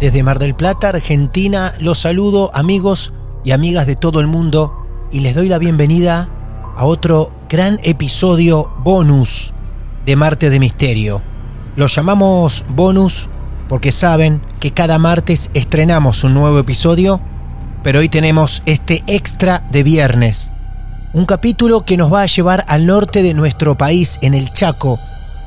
Desde Mar del Plata, Argentina, los saludo amigos y amigas de todo el mundo y les doy la bienvenida a otro gran episodio bonus de Martes de Misterio. Lo llamamos bonus porque saben que cada martes estrenamos un nuevo episodio, pero hoy tenemos este extra de viernes. Un capítulo que nos va a llevar al norte de nuestro país, en el Chaco.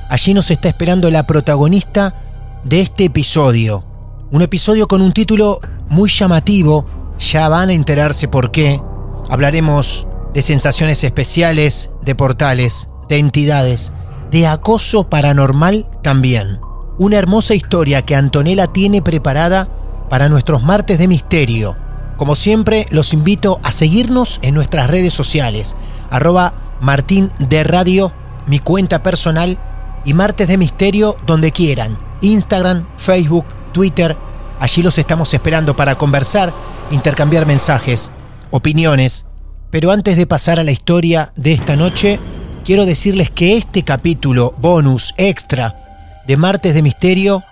Allí nos está esperando la protagonista de este episodio. Un episodio con un título muy llamativo, ya van a enterarse por qué. Hablaremos de sensaciones especiales, de portales, de entidades, de acoso paranormal también. Una hermosa historia que Antonella tiene preparada para nuestros martes de misterio. Como siempre, los invito a seguirnos en nuestras redes sociales, arroba Martín de Radio, mi cuenta personal, y martes de misterio donde quieran, Instagram, Facebook, Twitter. Allí los estamos esperando para conversar, intercambiar mensajes, opiniones. Pero antes de pasar a la historia de esta noche, quiero decirles que este capítulo bonus extra de Martes de Misterio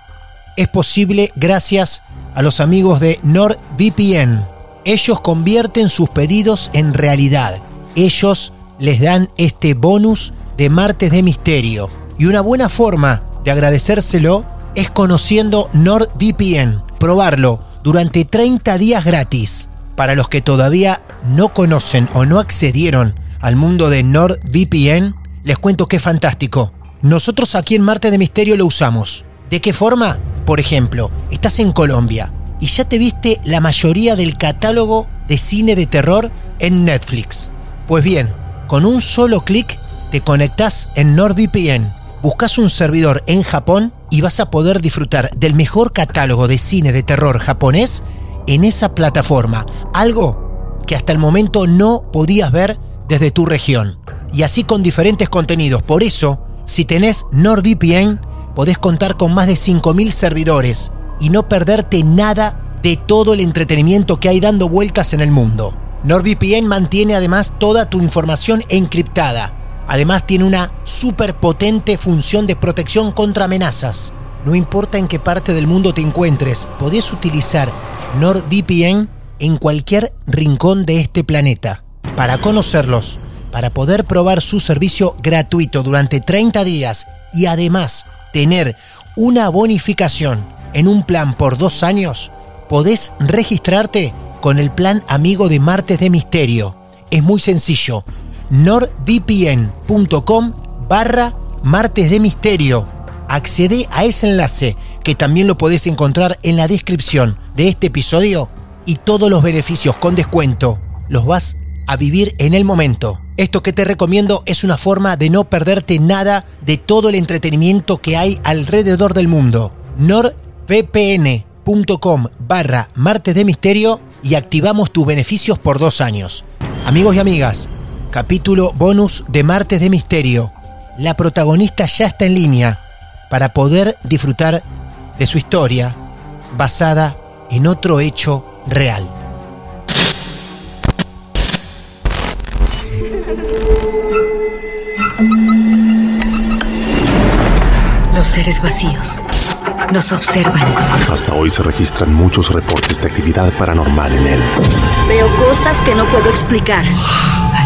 es posible gracias a los amigos de NordVPN. Ellos convierten sus pedidos en realidad. Ellos les dan este bonus de Martes de Misterio. Y una buena forma de agradecérselo es conociendo NordVPN. Probarlo durante 30 días gratis. Para los que todavía no conocen o no accedieron al mundo de NordVPN, les cuento que es fantástico. Nosotros aquí en Marte de Misterio lo usamos. ¿De qué forma? Por ejemplo, estás en Colombia y ya te viste la mayoría del catálogo de cine de terror en Netflix. Pues bien, con un solo clic te conectas en NordVPN, buscas un servidor en Japón y vas a poder disfrutar del mejor catálogo de cine de terror japonés en esa plataforma. Algo que hasta el momento no podías ver desde tu región. Y así con diferentes contenidos. Por eso, si tenés NordVPN, podés contar con más de 5.000 servidores y no perderte nada de todo el entretenimiento que hay dando vueltas en el mundo. NordVPN mantiene además toda tu información encriptada. Además tiene una súper potente función de protección contra amenazas. No importa en qué parte del mundo te encuentres, podés utilizar NordVPN en cualquier rincón de este planeta. Para conocerlos, para poder probar su servicio gratuito durante 30 días y además tener una bonificación en un plan por dos años, podés registrarte con el plan amigo de Martes de Misterio. Es muy sencillo. nordvpn.com barra Martes de Misterio. Accede a ese enlace que también lo podés encontrar en la descripción de este episodio y todos los beneficios con descuento los vas a vivir en el momento. Esto que te recomiendo es una forma de no perderte nada de todo el entretenimiento que hay alrededor del mundo. nordvpn.com barra martes de misterio y activamos tus beneficios por dos años. Amigos y amigas, capítulo bonus de martes de misterio. La protagonista ya está en línea para poder disfrutar de su historia basada en otro hecho real. Los seres vacíos nos observan. Hasta hoy se registran muchos reportes de actividad paranormal en él. Veo cosas que no puedo explicar.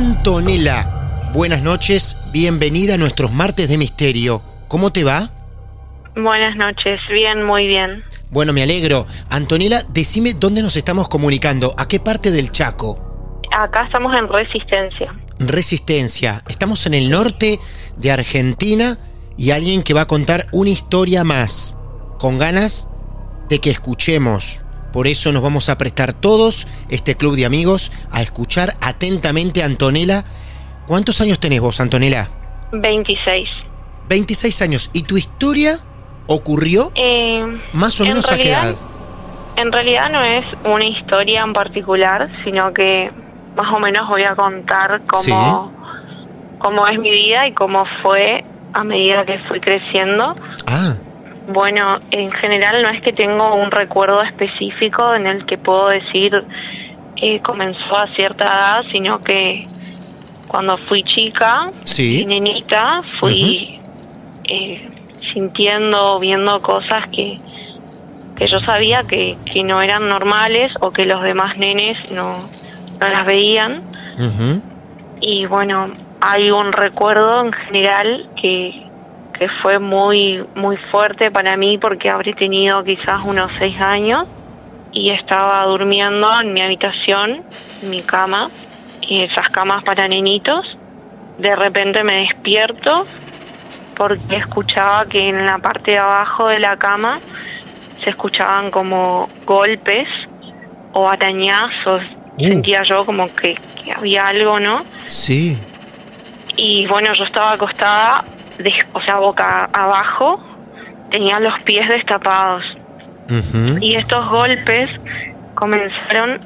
Antonella, buenas noches, bienvenida a nuestros martes de misterio. ¿Cómo te va? Buenas noches, bien, muy bien. Bueno, me alegro. Antonella, decime dónde nos estamos comunicando, a qué parte del Chaco. Acá estamos en Resistencia. Resistencia. Estamos en el norte de Argentina y alguien que va a contar una historia más, con ganas de que escuchemos. Por eso nos vamos a prestar todos, este club de amigos, a escuchar atentamente a Antonella. ¿Cuántos años tenés vos, Antonella? 26. 26 años. ¿Y tu historia ocurrió Eh, más o en menos a qué realidad- edad? En realidad no es una historia en particular, sino que más o menos voy a contar cómo, cómo es mi vida y cómo fue a medida que fui creciendo. Ah, Bueno, en general no es que tengo un recuerdo específico en el que puedo decir eh, comenzó a cierta edad, sino que cuando fui chica Sí. y nenita fui eh, sintiendo, viendo cosas que, que yo sabía que, que no eran normales o que los demás nenes no, no las veían. Y bueno, hay un recuerdo en general que, que fue muy, muy fuerte para mí porque habré tenido quizás unos seis años y estaba durmiendo en mi habitación, en mi cama, y esas camas para nenitos. De repente me despierto porque escuchaba que en la parte de abajo de la cama se escuchaban como golpes o arañazos. Uh. Sentía yo como que, que había algo, ¿no? sí. Y bueno, yo estaba acostada, de- o sea, boca abajo, tenía los pies destapados. Y estos golpes comenzaron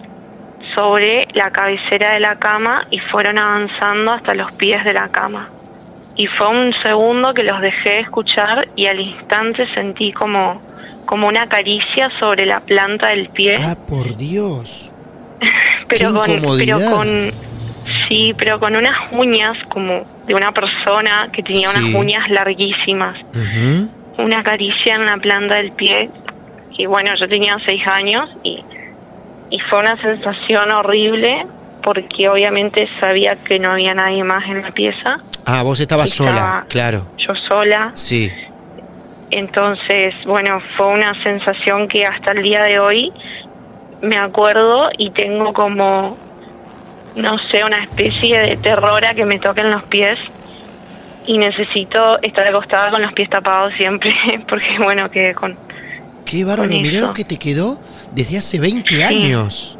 sobre la cabecera de la cama y fueron avanzando hasta los pies de la cama. Y fue un segundo que los dejé escuchar y al instante sentí como, como una caricia sobre la planta del pie. Ah, por Dios. pero qué con, pero con sí pero con unas uñas como de una persona que tenía Sí. unas uñas larguísimas una caricia en la planta del pie y bueno yo tenía seis años y y fue una sensación horrible porque obviamente sabía que no había nadie más en la pieza Ah, vos estabas Estaba- sola, claro. yo sola Sí. entonces, bueno, fue una sensación que hasta el día de hoy me acuerdo y tengo como, no sé, una especie de terror a que me toquen los pies y necesito estar acostada con los pies tapados siempre porque, bueno, quedé con... Qué bárbaro, mirá lo que te quedó desde hace 20 Sí. años.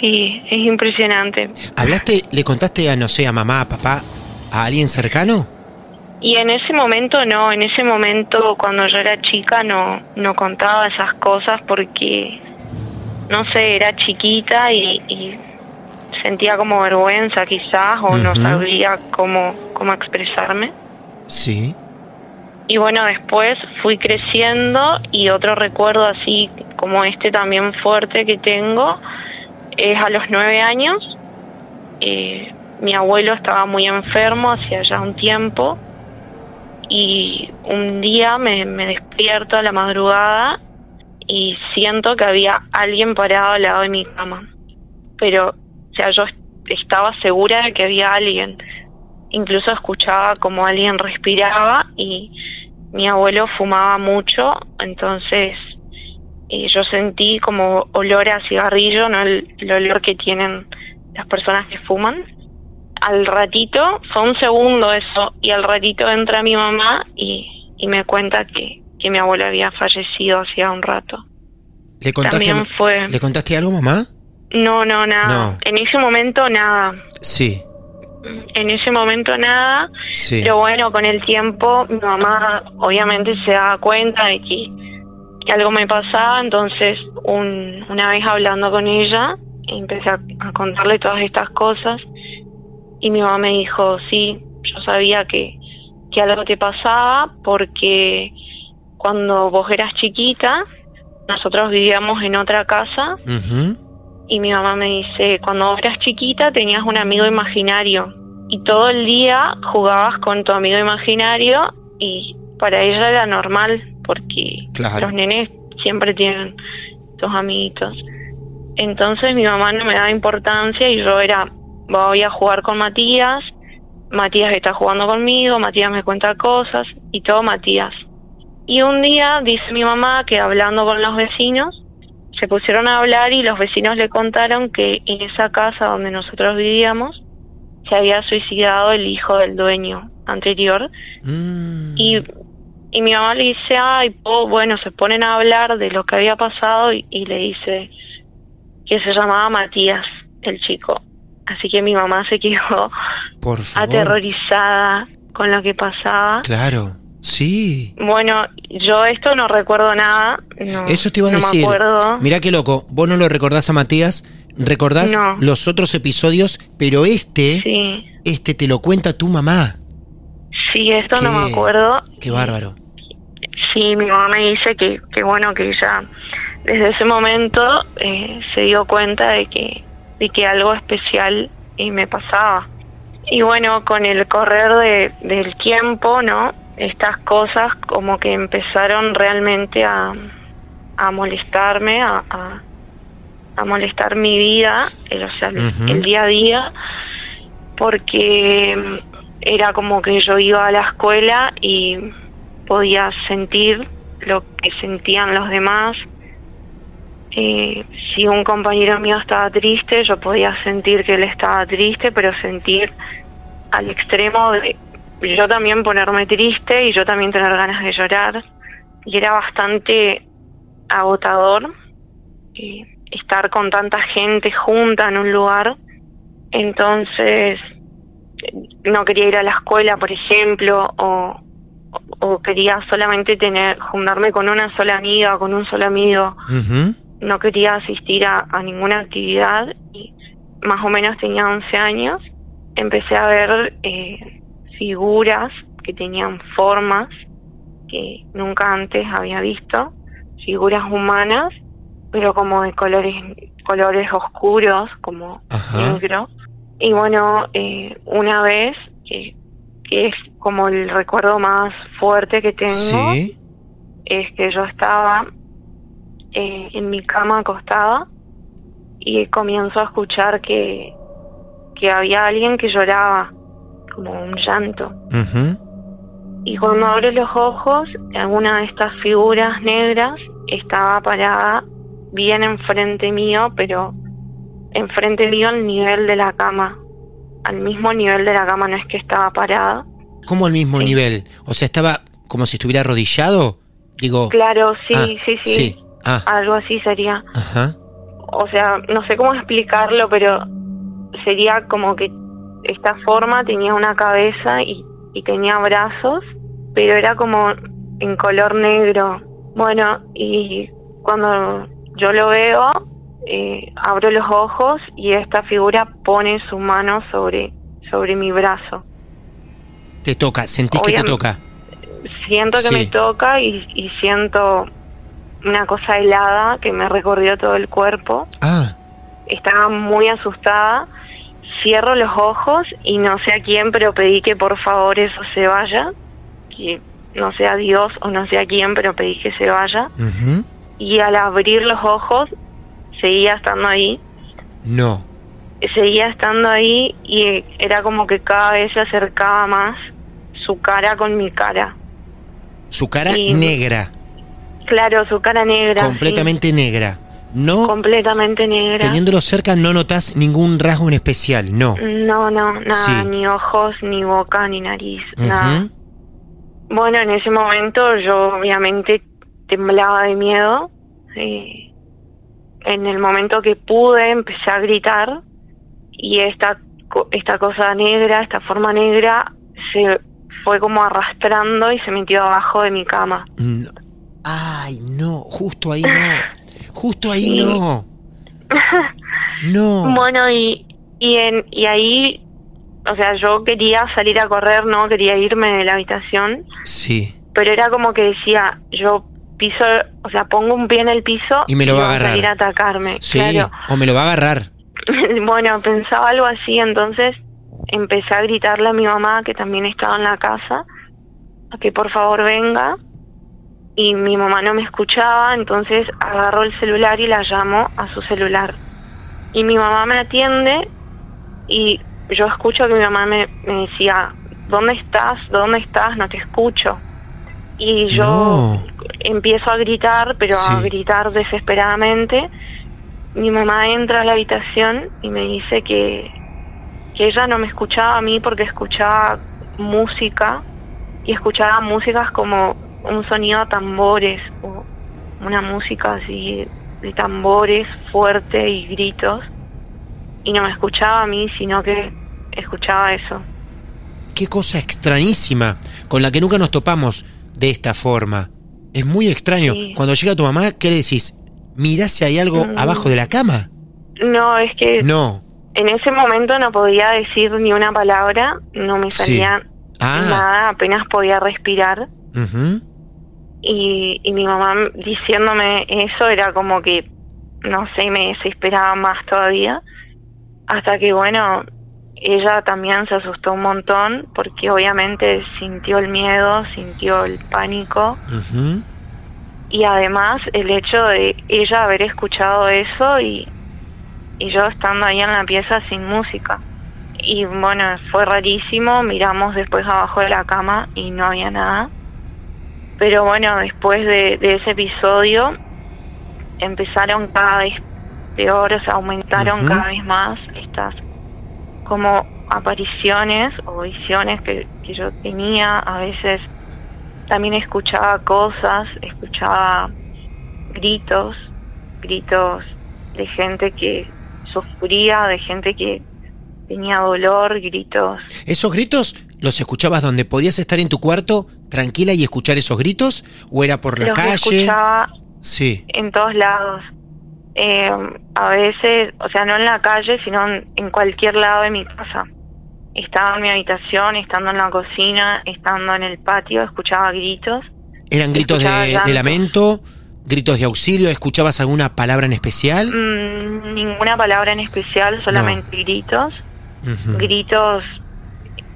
Sí, es impresionante. ¿Hablaste, le contaste a, no sé, a mamá, a papá, a alguien cercano? Y en ese momento no, en ese momento cuando yo era chica no, no contaba esas cosas porque, no sé, era chiquita y, y sentía como vergüenza quizás o no sabía cómo, cómo expresarme. Sí. Y bueno, después fui creciendo y otro recuerdo así como este también fuerte que tengo es a los nueve años. eh, mi abuelo estaba muy enfermo hacía ya un tiempo y un día me, me despierto a la madrugada y siento que había alguien parado al lado de mi cama. Pero, sea, yo est- estaba segura de que había alguien. Incluso escuchaba como alguien respiraba y mi abuelo fumaba mucho, entonces eh, yo sentí como olor a cigarrillo, no el, el olor que tienen las personas que fuman. Al ratito, fue un segundo eso, y al ratito entra mi mamá y, y me cuenta que, que mi abuelo había fallecido hacía un rato. ¿Le contaste, También fue... ¿Le contaste algo, mamá? No, no, nada. No. En ese momento nada. Sí, En ese momento nada. sí. Pero bueno, con el tiempo mi mamá obviamente se daba cuenta de que, que algo me pasaba, entonces un- una vez hablando con ella empecé a, a contarle todas estas cosas y mi mamá me dijo, sí, yo sabía que, que algo te pasaba porque cuando vos eras chiquita, nosotros vivíamos en otra casa. Y mi mamá me dice, cuando eras chiquita tenías un amigo imaginario y todo el día jugabas con tu amigo imaginario y para ella era normal porque Claro. los nenes siempre tienen sus amiguitos. Entonces mi mamá no me daba importancia y yo era, voy a jugar con Matías, Matías está jugando conmigo, Matías me cuenta cosas y todo Matías. Y un día dice mi mamá que hablando con los vecinos, se pusieron a hablar y los vecinos le contaron que en esa casa donde nosotros vivíamos se había suicidado el hijo del dueño anterior Mm. y, y mi mamá le dice, ay, po, bueno, se ponen a hablar de lo que había pasado y, y le dice que se llamaba Matías, el chico. Así que mi mamá se quedó Por aterrorizada con lo que pasaba. Claro. Sí. Bueno, yo esto no recuerdo nada. No, Eso te iba a no decir. me acuerdo. Mirá qué loco. Vos no lo recordás a Matías, recordás No. los otros episodios, pero este, Sí, este te lo cuenta tu mamá. sí, esto no me acuerdo. Qué bárbaro. Sí, mi mamá me dice que, que bueno, que ella desde ese momento eh, se dio cuenta de que, de que algo especial eh, me pasaba. Y bueno, con el correr de, del tiempo, ¿no? Estas cosas como que empezaron realmente a, a molestarme, a, a, a molestar mi vida, el, o sea, el- día a día, porque era como que yo iba a la escuela y podía sentir lo que sentían los demás. Eh, si un compañero mío estaba triste, yo podía sentir que él estaba triste, pero sentir al extremo de yo también ponerme triste y yo también tener ganas de llorar. Y era bastante agotador eh, estar con tanta gente junta en un lugar. Entonces, eh, no quería ir a la escuela, por ejemplo, o, o quería solamente tener juntarme con una sola amiga o con un solo amigo. No quería asistir a, a ninguna actividad y más o menos tenía 11 años. Empecé a ver eh, figuras que tenían formas que nunca antes había visto, figuras humanas, pero como de colores colores oscuros, como Ajá. negro. Y bueno, eh, una vez, que, que es como el recuerdo más fuerte que tengo, Sí. es que yo estaba eh, en mi cama acostada y comienzo a escuchar que, que había alguien que lloraba, como un llanto. Ujú. Y cuando abro los ojos, alguna de estas figuras negras estaba parada bien enfrente mío, pero enfrente mío al nivel de la cama. Al mismo nivel de la cama, no es que estaba parada. ¿Cómo al mismo Sí. nivel? O sea, estaba como si estuviera arrodillado. Digo. Claro, sí, ah, sí, sí, Sí. Ah, Algo así sería. ajá. O sea, no sé cómo explicarlo, pero sería como que esta forma tenía una cabeza y, y tenía brazos, pero era como en color negro. Bueno, y cuando yo lo veo, eh, abro los ojos y esta figura pone su mano sobre, sobre mi brazo. Te toca, sentís que te toca. Siento que Sí. me toca y, y siento una cosa helada que me recorrió todo el cuerpo. Ah, estaba muy asustada. Cierro los ojos y no sé a quién, pero pedí que por favor eso se vaya. Que no sea Dios o no sé a quién, pero pedí que se vaya. Y al abrir los ojos, seguía estando ahí. no. Seguía estando ahí y era como que cada vez se acercaba más su cara con mi cara. Su cara Y- negra, Claro, su cara negra. sí. completamente negra. No, Completamente negra. teniéndolo cerca no notas ningún rasgo en especial, no. No, no, nada, Sí. ni ojos, ni boca, ni nariz, nada. Ujú. Bueno, en ese momento yo obviamente temblaba de miedo. eh, en el momento que pude empecé a gritar y esta esta cosa negra, esta forma negra se fue como arrastrando y se metió abajo de mi cama. No. Ay, no, justo ahí no. Justo ahí no. No. Bueno, y, y, en, y ahí, o sea, yo quería salir a correr, no quería irme de la habitación, Sí. pero era como que decía, yo piso, o sea, pongo un pie en el piso Y me lo va a agarrar. salir a atacarme. Sí. Claro. O me lo va a agarrar. bueno, pensaba algo así, entonces empecé a gritarle a mi mamá, que también estaba en la casa, a que por favor venga. Y mi mamá no me escuchaba, entonces agarro el celular y la llamo a su celular. Y mi mamá me atiende y yo escucho que mi mamá me, me decía, ¿dónde estás? ¿Dónde estás? No te escucho. Y yo No. empiezo a gritar, pero a gritar desesperadamente. Mi mamá entra a la habitación y me dice que, que ella no me escuchaba a mí porque escuchaba música y escuchaba músicas como un sonido a tambores o una música así de tambores fuerte y gritos y no me escuchaba a mí sino que escuchaba eso Qué cosa extrañísima, con la que nunca nos topamos de esta forma. Es muy extraño. Sí. Cuando llega tu mamá, ¿qué le decís? Mirá si hay algo Mm. abajo de la cama. no es que No. en ese momento no podía decir ni una palabra no me Sí. salía Ah. nada apenas podía respirar Ujú. Y, y mi mamá diciéndome eso era como que, no sé, me desesperaba más todavía. Hasta que, bueno, ella también se asustó un montón porque obviamente sintió el miedo, sintió el pánico y además el hecho de ella haber escuchado eso y, y yo estando ahí en la pieza sin música. Y bueno, fue rarísimo, miramos después abajo de la cama y no había nada. Pero bueno, después de, de ese episodio empezaron cada vez peor, o sea, aumentaron cada vez más estas como apariciones o visiones que, que yo tenía. A veces también escuchaba cosas, escuchaba gritos, gritos de gente que sufría, de gente que tenía dolor, gritos. ¿Esos gritos los escuchabas donde podías estar en tu cuarto tranquila y escuchar esos gritos? ¿O era por la los calle? escuchaba Sí. en todos lados. Eh, a veces, o sea, no en la calle, sino en, cualquier lado de mi casa. Estaba en mi habitación, estando en la cocina, estando en el patio, escuchaba gritos. ¿Eran gritos de, lamento? ¿Gritos de auxilio? ¿Escuchabas alguna palabra en especial? Mm, ninguna palabra en especial, solamente gritos. Gritos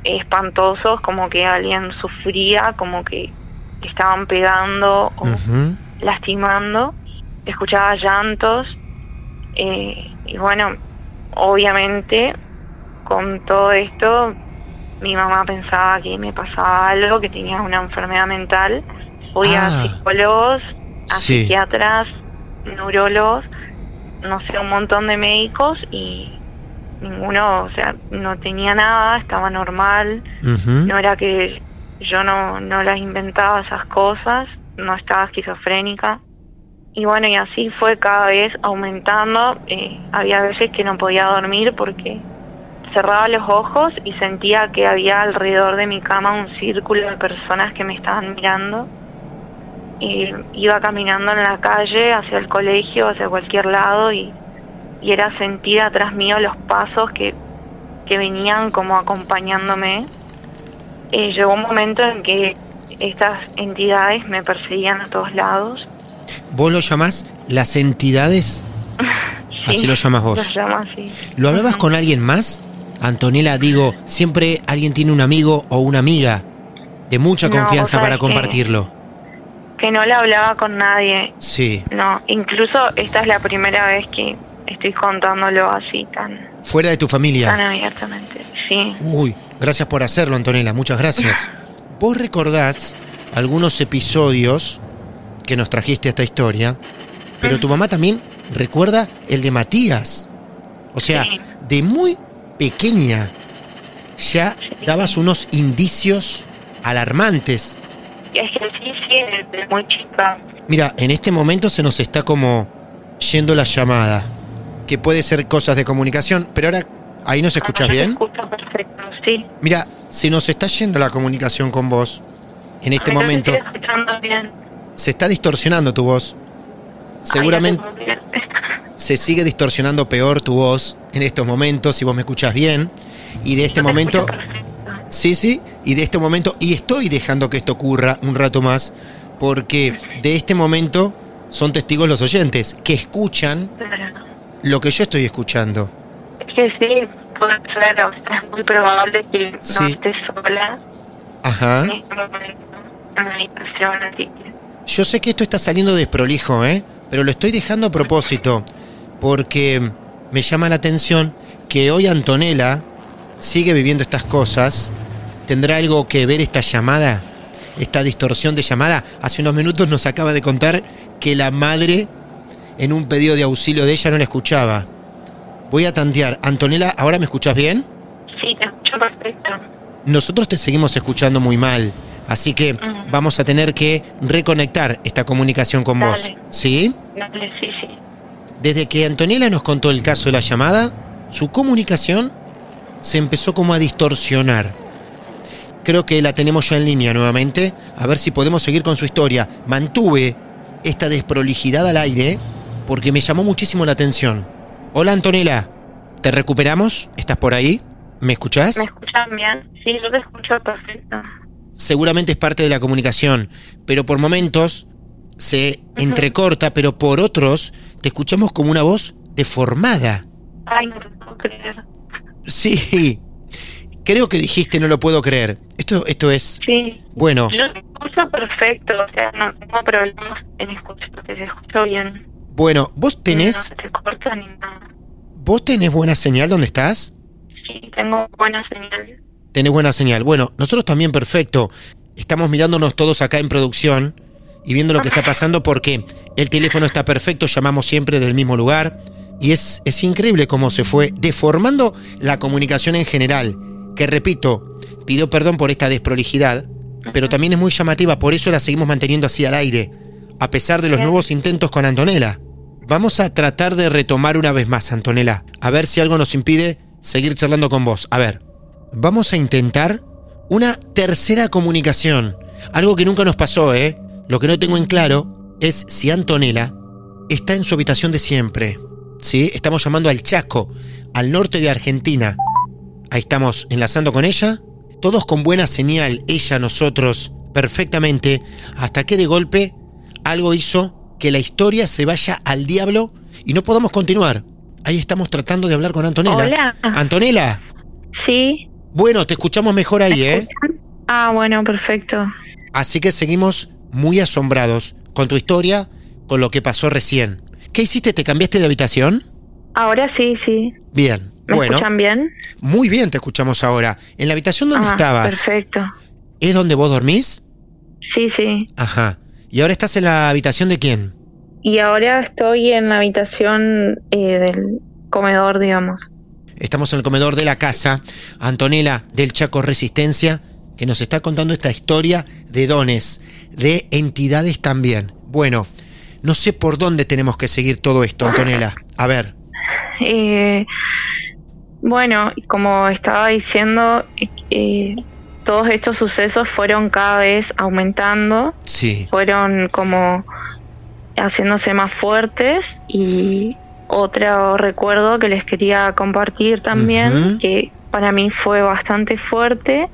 espantosos, como que alguien sufría, como que estaban pegando o lastimando, escuchaba llantos eh, y bueno, obviamente con todo esto mi mamá pensaba que me pasaba algo, que tenía una enfermedad mental, fui Ah. a psicólogos, a Sí. psiquiatras, neurólogos, no sé, un montón de médicos y ninguno, o sea, no tenía nada, estaba normal, no era que yo no, no las inventaba esas cosas, no estaba esquizofrénica. Y bueno, y así fue cada vez aumentando. eh, había veces que no podía dormir porque cerraba los ojos y sentía que había alrededor de mi cama un círculo de personas que me estaban mirando. Y iba caminando en la calle, hacia el colegio, hacia cualquier lado y, y era sentir atrás mío los pasos que, que venían como acompañándome. Eh, llegó un momento en que estas entidades me perseguían a todos lados. ¿Vos lo llamás las entidades? Así Sí, lo llamas vos. Los llamo así. ¿Lo hablabas con alguien más? Antonella, digo, siempre alguien tiene un amigo o una amiga de mucha confianza para sabés que- compartirlo. Que no le hablaba con nadie. Sí. No, incluso esta es la primera vez que estoy contándolo así tan, Fuera de tu tan familia. abiertamente. Sí. Uy, gracias por hacerlo, Antonella, muchas gracias. ¿Vos recordás algunos episodios que nos trajiste a esta historia? Pero tu mamá también recuerda el de Matías. O sea, Sí. de muy pequeña ya dabas unos indicios alarmantes. Es que sí, sí, desde muy chica. Mira, en este momento se nos está como yendo la llamada, que puede ser cosas de comunicación, pero ahora ahí nos escuchas bien. escucho perfecto, sí. Mira, se nos está yendo la comunicación con vos. En este momento estoy escuchando bien. se está distorsionando tu voz. Seguramente, Ay, se sigue distorsionando peor tu voz en estos momentos, si vos me escuchas bien. Y de este Yo momento... Sí, sí, y de este momento, y estoy dejando que esto ocurra un rato más, porque de este momento son testigos los oyentes, que escuchan Claro. Lo que yo estoy escuchando. Es que sí, puede ser, o sea, es muy probable que Sí. no estés sola Ajá. en este momento así. Yo sé que esto está saliendo desprolijo, ¿eh? Pero lo estoy dejando a propósito, porque me llama la atención que hoy Antonella sigue viviendo estas cosas. ¿Tendrá algo que ver esta llamada? Esta distorsión de llamada. Hace unos minutos nos acaba de contar que la madre, en un pedido de auxilio de ella, no la escuchaba. Voy a tantear. Antonella, ¿ahora me escuchas bien? Sí, te escucho perfecto. Nosotros te seguimos escuchando muy mal. Así que Ujú. vamos a tener que reconectar esta comunicación con vos. ¿Sí? Dale, sí, sí. Desde que Antonella nos contó el caso de la llamada, su comunicación se empezó como a distorsionar. Creo que la tenemos ya en línea nuevamente, a ver si podemos seguir con su historia. Mantuve esta desprolijidad al aire porque me llamó muchísimo la atención. Hola Antonella, ¿te recuperamos? ¿Estás por ahí? ¿Me escuchás? ¿Me escuchan bien? Sí, yo te escucho perfecto. seguramente es parte de la comunicación, pero por momentos se entrecorta, pero por otros te escuchamos como una voz deformada. Ay, no te puedo creer. Sí, creo que dijiste no lo puedo creer. Esto, esto es... Sí. Bueno, Yo te escucho perfecto, o sea, no tengo problemas en escucharte, te escucho bien. Bueno, vos tenés, No te corta ni nada. vos tenés buena señal donde estás. Sí, tengo buena señal. Tenés buena señal. Bueno, nosotros también perfecto. Estamos mirándonos todos acá en producción y viendo lo que está pasando porque el teléfono está perfecto, llamamos siempre del mismo lugar y es, es increíble cómo se fue deformando la comunicación en general, que repito, pido perdón por esta desprolijidad, pero también es muy llamativa, por eso la seguimos manteniendo así al aire, a pesar de los nuevos intentos con Antonella. Vamos a tratar de retomar una vez más, Antonella, a ver si algo nos impide seguir charlando con vos. A ver, vamos a intentar una tercera comunicación. Algo que nunca nos pasó, ¿eh? Lo que no tengo en claro es si Antonella está en su habitación de siempre. ¿Sí? Estamos llamando al Chaco, al norte de Argentina. Ahí estamos enlazando con ella. Todos con buena señal, ella, nosotros, perfectamente, hasta que de golpe algo hizo que la historia se vaya al diablo y no podamos continuar. Ahí estamos tratando de hablar con Antonella. Hola. Antonella, Sí. bueno, te escuchamos mejor ahí, ¿eh? Ah, bueno, perfecto. Así que seguimos muy asombrados con tu historia, con lo que pasó recién. ¿Qué hiciste? ¿Te cambiaste de habitación? Ahora sí, sí. Bien. ¿Me bueno, escuchan bien? muy bien te escuchamos ahora. ¿En la habitación donde ah, estabas? Perfecto. ¿Es donde vos dormís? Sí, sí. Ajá. ¿Y ahora estás en la habitación de quién? Y ahora estoy en la habitación eh, del comedor, digamos. Estamos en el comedor de la casa. Antonella del Chaco Resistencia, que nos está contando esta historia de dones, de entidades también. Bueno, no sé por dónde tenemos que seguir todo esto, Antonella. A ver. Eh, bueno, como estaba diciendo, eh, todos estos sucesos fueron cada vez aumentando, Sí. fueron como haciéndose más fuertes y otro recuerdo que les quería compartir también, que para mí fue bastante fuerte,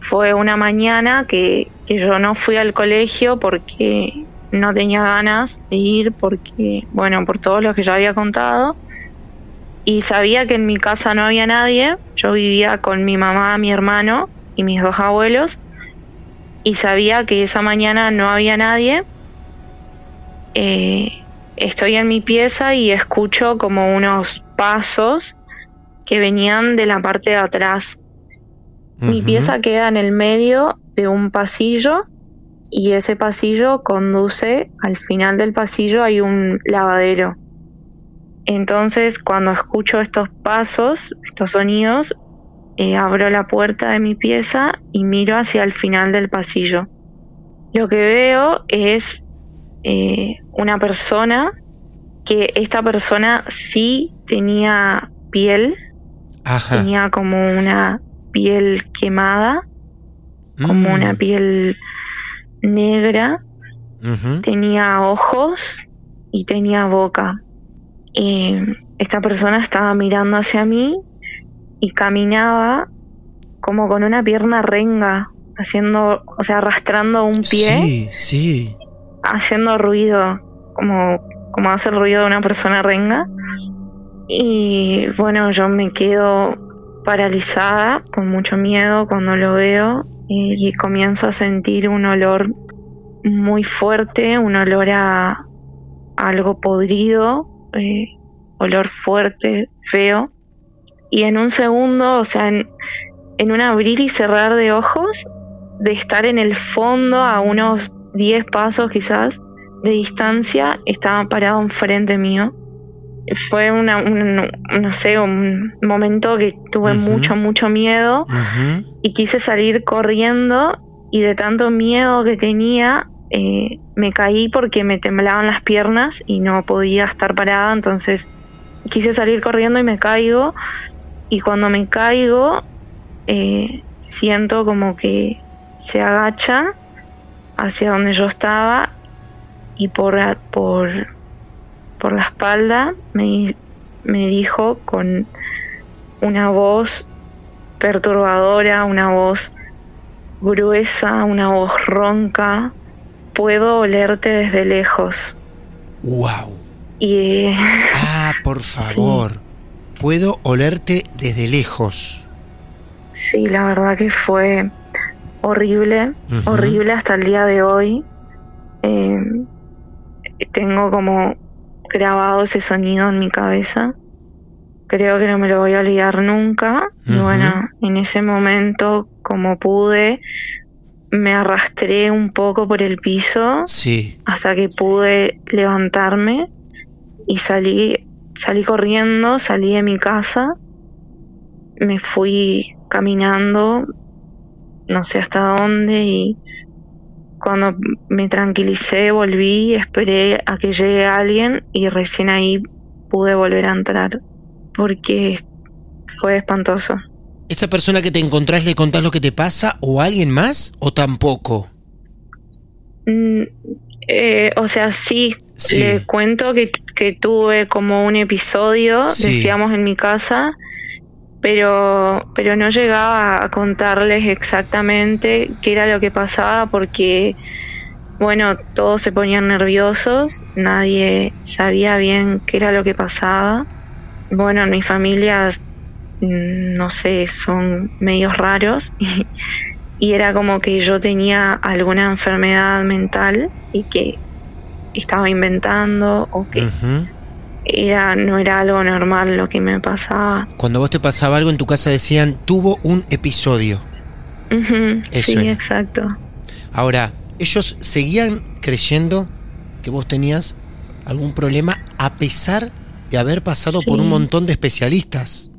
fue una mañana que, que yo no fui al colegio porque no tenía ganas de ir, porque, bueno, por todo lo que ya había contado y sabía que en mi casa no había nadie. Yo vivía con mi mamá, mi hermano y mis dos abuelos y sabía que esa mañana no había nadie. Eh, estoy en mi pieza y escucho como unos pasos que venían de la parte de atrás. Mi pieza queda en el medio de un pasillo y ese pasillo conduce al final del pasillo hay un lavadero. Entonces, cuando escucho estos pasos, estos sonidos, eh, abro la puerta de mi pieza y miro hacia el final del pasillo. Lo que veo es eh, una persona que esta persona sí tenía piel, Ajá. tenía como una piel quemada, como Mm. una piel negra, tenía ojos y tenía boca. eh, esta persona estaba mirando hacia mí y caminaba como con una pierna renga, haciendo, o sea, arrastrando un pie. Sí, sí. Haciendo ruido, como, como hace el ruido de una persona renga. Y bueno, yo me quedo paralizada, con mucho miedo cuando lo veo y, y comienzo a sentir un olor muy fuerte, un olor a algo podrido, eh, olor fuerte, feo. Y en un segundo, o sea, en, en un abrir y cerrar de ojos, de estar en el fondo a unos 10 pasos quizás de distancia, estaba parado enfrente mío. Fue una, un, no sé, un momento que tuve mucho, mucho miedo y quise salir corriendo y de tanto miedo que tenía eh, me caí porque me temblaban las piernas y no podía estar parada. Entonces quise salir corriendo y me caigo y cuando me caigo eh, siento como que se agacha hacia donde yo estaba y por, por, por la espalda me, me dijo con una voz perturbadora, una voz gruesa, una voz ronca. Puedo olerte desde lejos. Wow. Y eh, Ah, por favor. Puedo olerte desde lejos. sí, la verdad que fue horrible, horrible hasta el día de hoy. Eh, tengo como grabado ese sonido en mi cabeza. Creo que no me lo voy a olvidar nunca. Y bueno, en ese momento, como pude, me arrastré un poco por el piso Sí. hasta que pude levantarme y salí, salí corriendo, salí de mi casa, me fui caminando, no sé hasta dónde y cuando me tranquilicé volví, esperé a que llegue alguien y recién ahí pude volver a entrar porque fue espantoso. ¿Esa persona que te encontrás le contás lo que te pasa o a alguien más o tampoco? Mm, eh, o sea, sí, Sí. le cuento que, que tuve como un episodio, Sí. decíamos en mi casa, pero, pero no llegaba a contarles exactamente qué era lo que pasaba porque, bueno, todos se ponían nerviosos, nadie sabía bien qué era lo que pasaba. Bueno, en mi familia, mm, no sé, son medios raros y, y era como que yo tenía alguna enfermedad mental y que estaba inventando o que era no era algo normal lo que me pasaba. Cuando vos te pasaba algo en tu casa decían, tuvo un episodio. Eso sí, era. exacto. Ahora, ellos seguían creyendo que vos tenías algún problema a pesar de haber pasado por un montón de especialistas,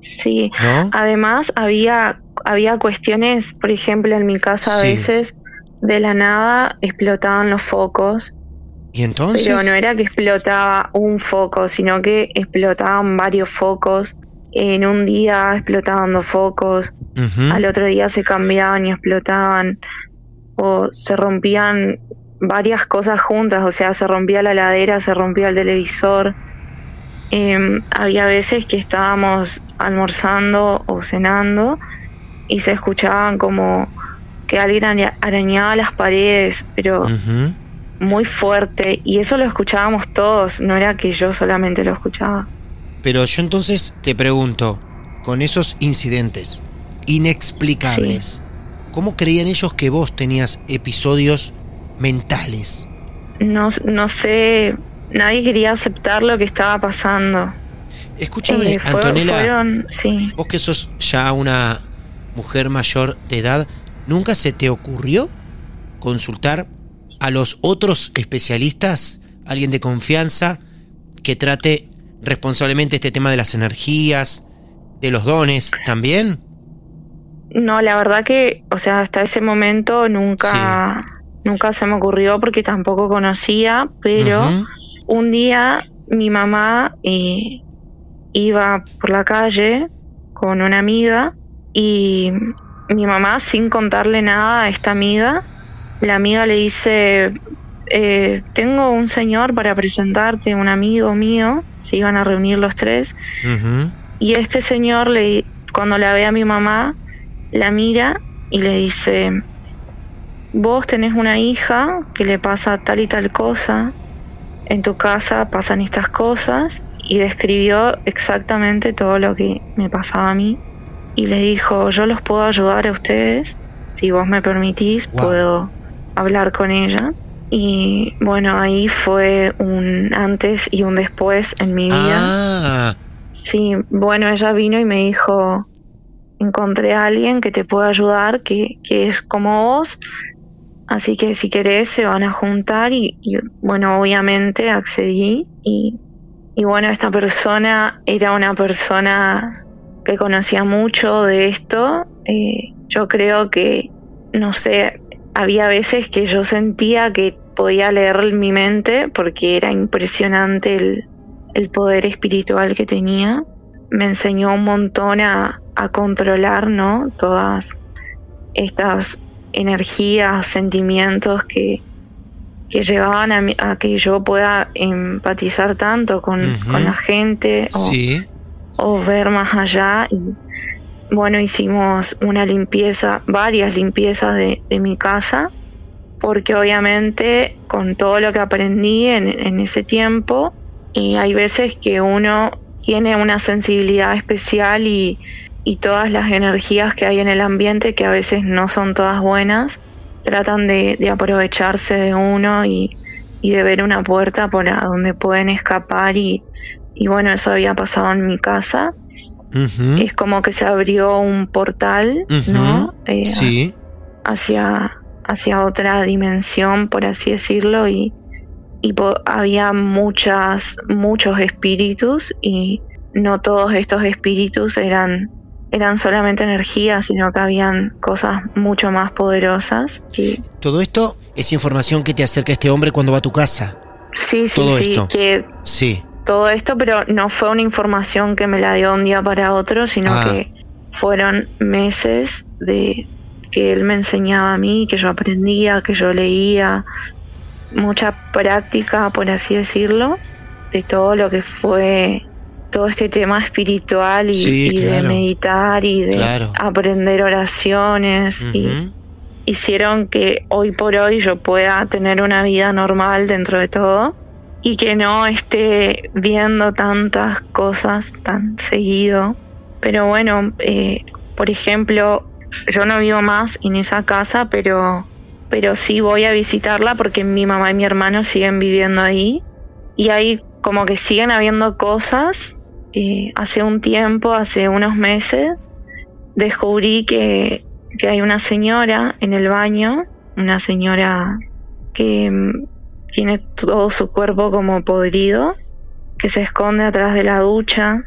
Sí. ¿no? Además había había cuestiones, por ejemplo, en mi casa a Sí. veces de la nada explotaban los focos, Y entonces, pero no era que explotaba un foco, sino que explotaban varios focos. En un día explotaban dos focos, al otro día se cambiaban y explotaban o se rompían varias cosas juntas, o sea, se rompía la ladera, se rompía el televisor. Em, había veces que estábamos almorzando o cenando y se escuchaban como que alguien araña- arañaba las paredes, pero muy fuerte y eso lo escuchábamos todos, no era que yo solamente lo escuchaba. Pero yo entonces te pregunto, con esos incidentes inexplicables, ¿cómo creían ellos que vos tenías episodios mentales? No, no sé, nadie quería aceptar lo que estaba pasando. Escúchame, Eh, fue- fueron- sí. vos que sos ya una mujer mayor de edad, ¿nunca se te ocurrió consultar a los otros especialistas, alguien de confianza, que trate responsablemente este tema de las energías, de los dones también? No, la verdad que, o sea, hasta ese momento nunca, nunca se me ocurrió porque tampoco conocía, pero un día mi mamá eh, iba por la calle con una amiga y mi mamá, sin contarle nada a esta amiga, la amiga le dice, eh, tengo un señor para presentarte, un amigo mío, se iban a reunir los tres, y este señor, le, cuando la ve a mi mamá, la mira y le dice, vos tenés una hija que le pasa tal y tal cosa, en tu casa pasan estas cosas, y describió exactamente todo lo que me pasaba a mí, y le dijo, yo los puedo ayudar a ustedes, si vos me permitís, Wow. puedo hablar con ella. Y bueno, ahí fue un antes y un después en mi vida. Ah, Sí, bueno, ella vino y me dijo, encontré a alguien que te puede ayudar, que, que es como vos, así que si querés se van a juntar y, y, bueno, obviamente accedí y, y bueno, esta persona era una persona que conocía mucho de esto, eh, yo creo que, no sé, había veces que yo sentía que podía leer mi mente porque era impresionante el, el poder espiritual que tenía. Me enseñó un montón a, a controlar, ¿no? Todas estas energías, sentimientos que, que llevaban a, mí- a que yo pueda empatizar tanto con, con la gente o, sí. O ver más allá y bueno hicimos una limpieza varias limpiezas de, mi casa porque obviamente con todo lo que aprendí en, ese tiempo y hay veces que uno tiene una sensibilidad especial y, y todas las energías que hay en el ambiente que a veces no son todas buenas tratan de, de aprovecharse de uno y, y de ver una puerta por a donde pueden escapar y, y bueno eso había pasado en mi casa es como que se abrió un portal. ¿no? Eh, Sí. Hacia, hacia otra dimensión, por así decirlo, y, y había muchas, muchos espíritus y no todos estos espíritus eran, eran solamente energía, sino que habían cosas mucho más poderosas. Y, Todo esto es información que te acerca este hombre cuando va a tu casa. sí, sí, Todo sí, esto. que Sí. Todo esto, pero no fue una información que me la dio un día para otro, sino Ah. que fueron meses de que él me enseñaba a mí, que yo aprendía, que yo leía, mucha práctica, por así decirlo, de todo lo que fue todo este tema espiritual y, Sí, y de meditar y de Claro. aprender oraciones y hicieron que hoy por hoy yo pueda tener una vida normal dentro de todo y que no esté viendo tantas cosas tan seguido. Pero bueno, eh, por ejemplo, yo no vivo más en esa casa, pero, pero sí voy a visitarla porque mi mamá y mi hermano siguen viviendo ahí y ahí como que siguen habiendo cosas. Eh, hace un tiempo, hace unos meses, descubrí que, que hay una señora en el baño, una señora que tiene todo su cuerpo como podrido, que se esconde atrás de la ducha.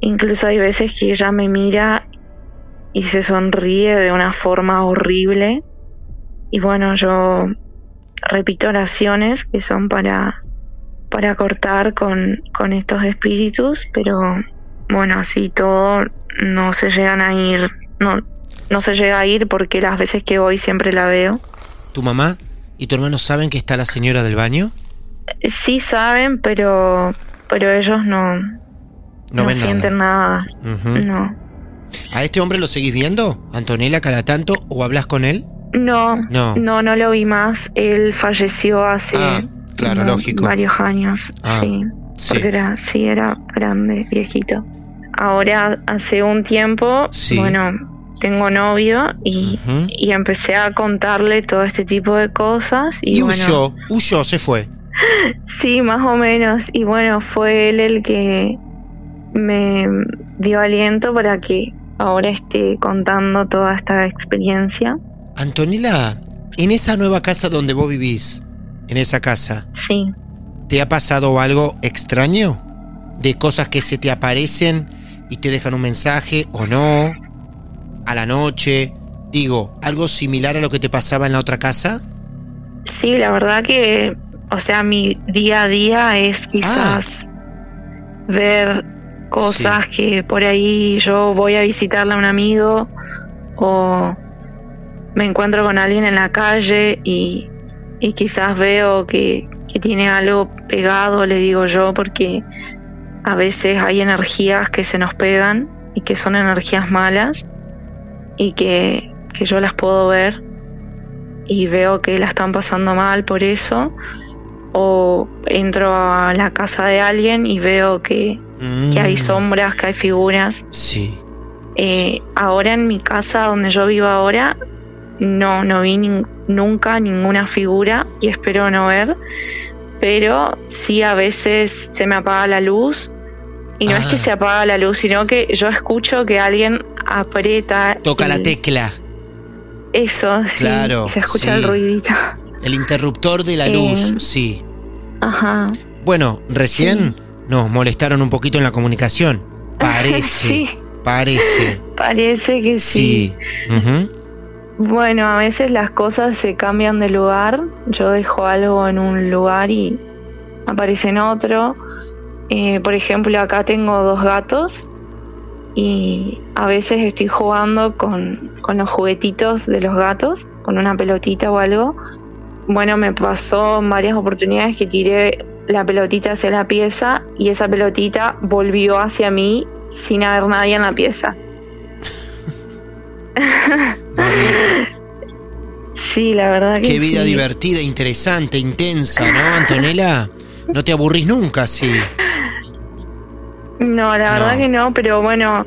Incluso hay veces que ella me mira y se sonríe de una forma horrible. Y bueno, yo repito oraciones que son para, para cortar con, con estos espíritus, pero bueno, así todo no se llegan a ir, no, no se llega a ir porque las veces que voy siempre la veo. ¿Tu mamá y tu hermano saben que está la señora del baño? Sí saben, pero pero ellos no, No, no, ven sienten nada. No. ¿A este hombre lo seguís viendo, Antonella, cada tanto, o hablas con él? No, No. no, no lo vi más. Él falleció hace Ah, claro, lógico. varios años. Ah, sí, sí. porque era, sí, era grande, viejito. Ahora, hace un tiempo, Sí. bueno, tengo novio y, y empecé a contarle todo este tipo de cosas. Y, Y, bueno, huyó, huyó, se fue. Sí, más o menos. Y bueno, fue él el que me dio aliento para que ahora esté contando toda esta experiencia. Antonella, en esa nueva casa donde vos vivís, en esa casa, Sí. ¿te ha pasado algo extraño? De cosas que se te aparecen y te dejan un mensaje o no, a la noche, digo, algo similar a lo que te pasaba en la otra casa? Sí, la verdad que, o sea, mi día a día es quizás ver cosas que por ahí yo voy a visitarle a un amigo o me encuentro con alguien en la calle y, y quizás veo que, que tiene algo pegado, le digo yo, porque a veces hay energías que se nos pegan y que son energías malas y que, que yo las puedo ver y veo que la están pasando mal por eso o entro a la casa de alguien y veo que, que hay Mm, sombras, que hay figuras. Sí. Eh, ahora en mi casa donde yo vivo ahora no, no vi nunca ninguna figura y espero no ver, pero sí a veces se me apaga la luz y no es Ah. que se apaga la luz, sino que yo escucho que alguien aprieta. Toca la tecla, Eso, sí, Claro, se escucha sí. el ruidito. el interruptor de la Eh, luz, sí. Ajá. Bueno, recién nos molestaron un poquito en la comunicación. Parece, Sí, parece. parece que sí. Sí. Bueno, a veces las cosas se cambian de lugar. Yo dejo algo en un lugar y aparece en otro. Eh, por ejemplo, acá tengo dos gatos y a veces estoy jugando con, con los juguetitos de los gatos, con una pelotita o algo. Bueno, me pasó en varias oportunidades que tiré la pelotita hacia la pieza y esa pelotita volvió hacia mí sin haber nadie en la pieza. Sí, la verdad que Qué vida sí. divertida, interesante, intensa, ¿no, Antonella? No te aburrís nunca, sí. No, la verdad No. que no, pero bueno,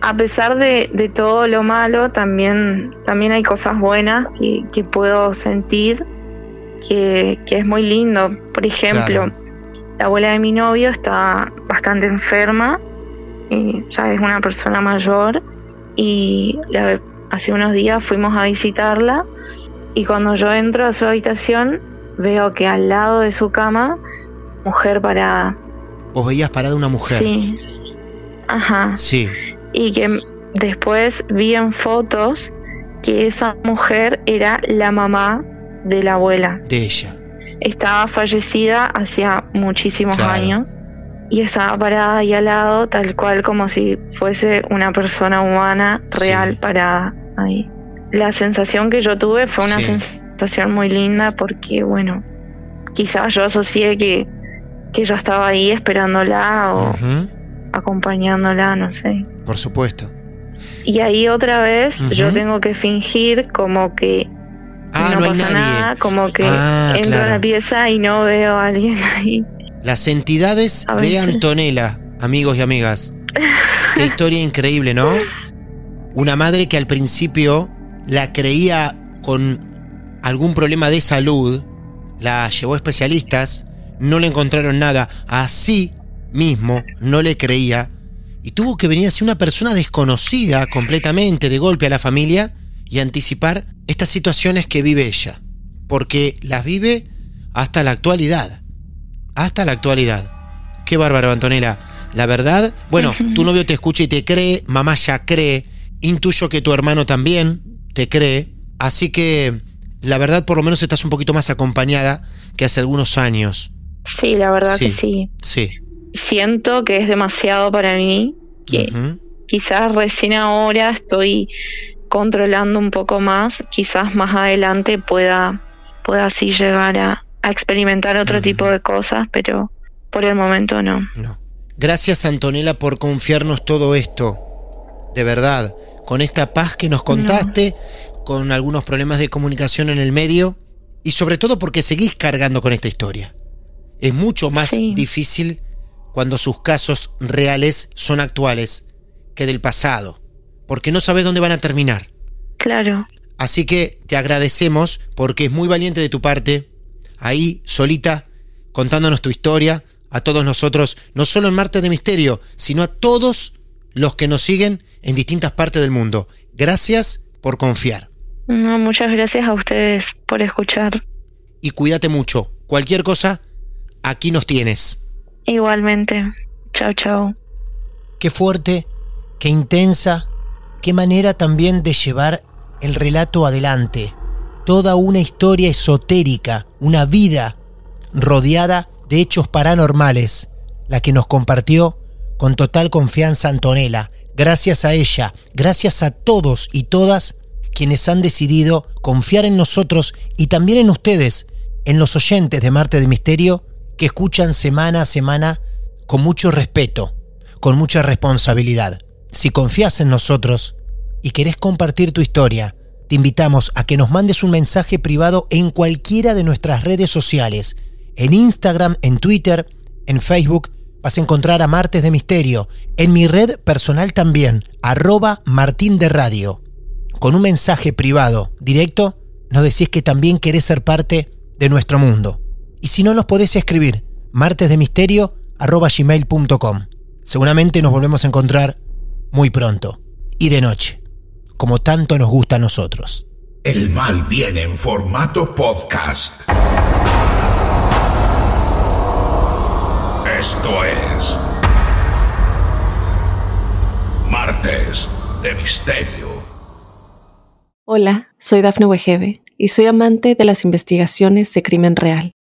a pesar de, de todo lo malo, también, también hay cosas buenas que, que puedo sentir que, que es muy lindo. Por ejemplo, Claro. la abuela de mi novio está bastante enferma, y ya es una persona mayor, y la- hace unos días fuimos a visitarla, y cuando yo entro a su habitación, veo que al lado de su cama, mujer parada. Vos veías parada una mujer. Sí. Ajá. Sí. Y que después vi en fotos que esa mujer era la mamá de la abuela. de ella. Estaba fallecida hacía muchísimos Claro. años y estaba parada ahí al lado, tal cual como si fuese una persona humana real Sí. parada ahí. La sensación que yo tuve fue una Sí. sensación muy linda porque, bueno, quizás yo asocié que, que ella estaba ahí esperándola o acompañándola, no sé. Por supuesto. Y ahí otra vez yo tengo que fingir como que Ah, no, no, hay pasa nadie. nada, como que Ah, entro a la pieza y no veo a alguien ahí. Las entidades de. Antonella, amigos y amigas. Qué historia increíble, ¿no? Una madre que al principio la creía con algún problema de salud, la llevó a especialistas, no le encontraron nada, así mismo no le creía y tuvo que venir así una persona desconocida completamente de golpe a la familia y anticipar estas situaciones que vive ella, porque las vive hasta la actualidad hasta la actualidad. Qué bárbaro, Antonella. La verdad, bueno, tu novio te escucha y te cree, mamá ya cree, intuyo que tu hermano también te cree, así que la verdad por lo menos estás un poquito más acompañada que hace algunos años. Sí, la verdad Sí. que sí. Sí. Siento que es demasiado para mí, que quizás recién ahora estoy controlando un poco más, quizás más adelante pueda, pueda así llegar a, a experimentar otro tipo de cosas, pero por el momento no. No. Gracias, Antonella, por confiarnos todo esto. De verdad. Con esta paz que nos contaste, con algunos problemas de comunicación en el medio, y sobre todo porque seguís cargando con esta historia. Es mucho más Sí. difícil cuando sus casos reales son actuales que del pasado, porque no sabes dónde van a terminar. Claro. Así que te agradecemos porque es muy valiente de tu parte, ahí solita, contándonos tu historia, a todos nosotros, no solo en Martes de Misterio, sino a todos los que nos siguen en distintas partes del mundo. Gracias por confiar. No, muchas gracias a ustedes por escuchar. Y cuídate mucho. Cualquier cosa, aquí nos tienes. Igualmente. Chao, chao. Qué fuerte, qué intensa, qué manera también de llevar el relato adelante. Toda una historia esotérica, una vida rodeada de hechos paranormales, la que nos compartió con total confianza Antonella. Gracias a ella, gracias a todos y todas quienes han decidido confiar en nosotros y también en ustedes, en los oyentes de Marte de Misterio, que escuchan semana a semana con mucho respeto, con mucha responsabilidad. Si confías en nosotros y querés compartir tu historia, te invitamos a que nos mandes un mensaje privado en cualquiera de nuestras redes sociales, en Instagram, en Twitter, en Facebook. Vas a encontrar a Martes de Misterio, en mi red personal también, arroba Martín de Radio. Con un mensaje privado, directo, nos decís que también querés ser parte de nuestro mundo. Y si no, nos podés escribir martesdemisterio.gmail.com. Seguramente nos volvemos a encontrar muy pronto y de noche, como tanto nos gusta a nosotros. El mal viene en formato podcast. Esto es Martes de Misterio. Hola, soy Dafne Wegebe y soy amante de las investigaciones de crimen real.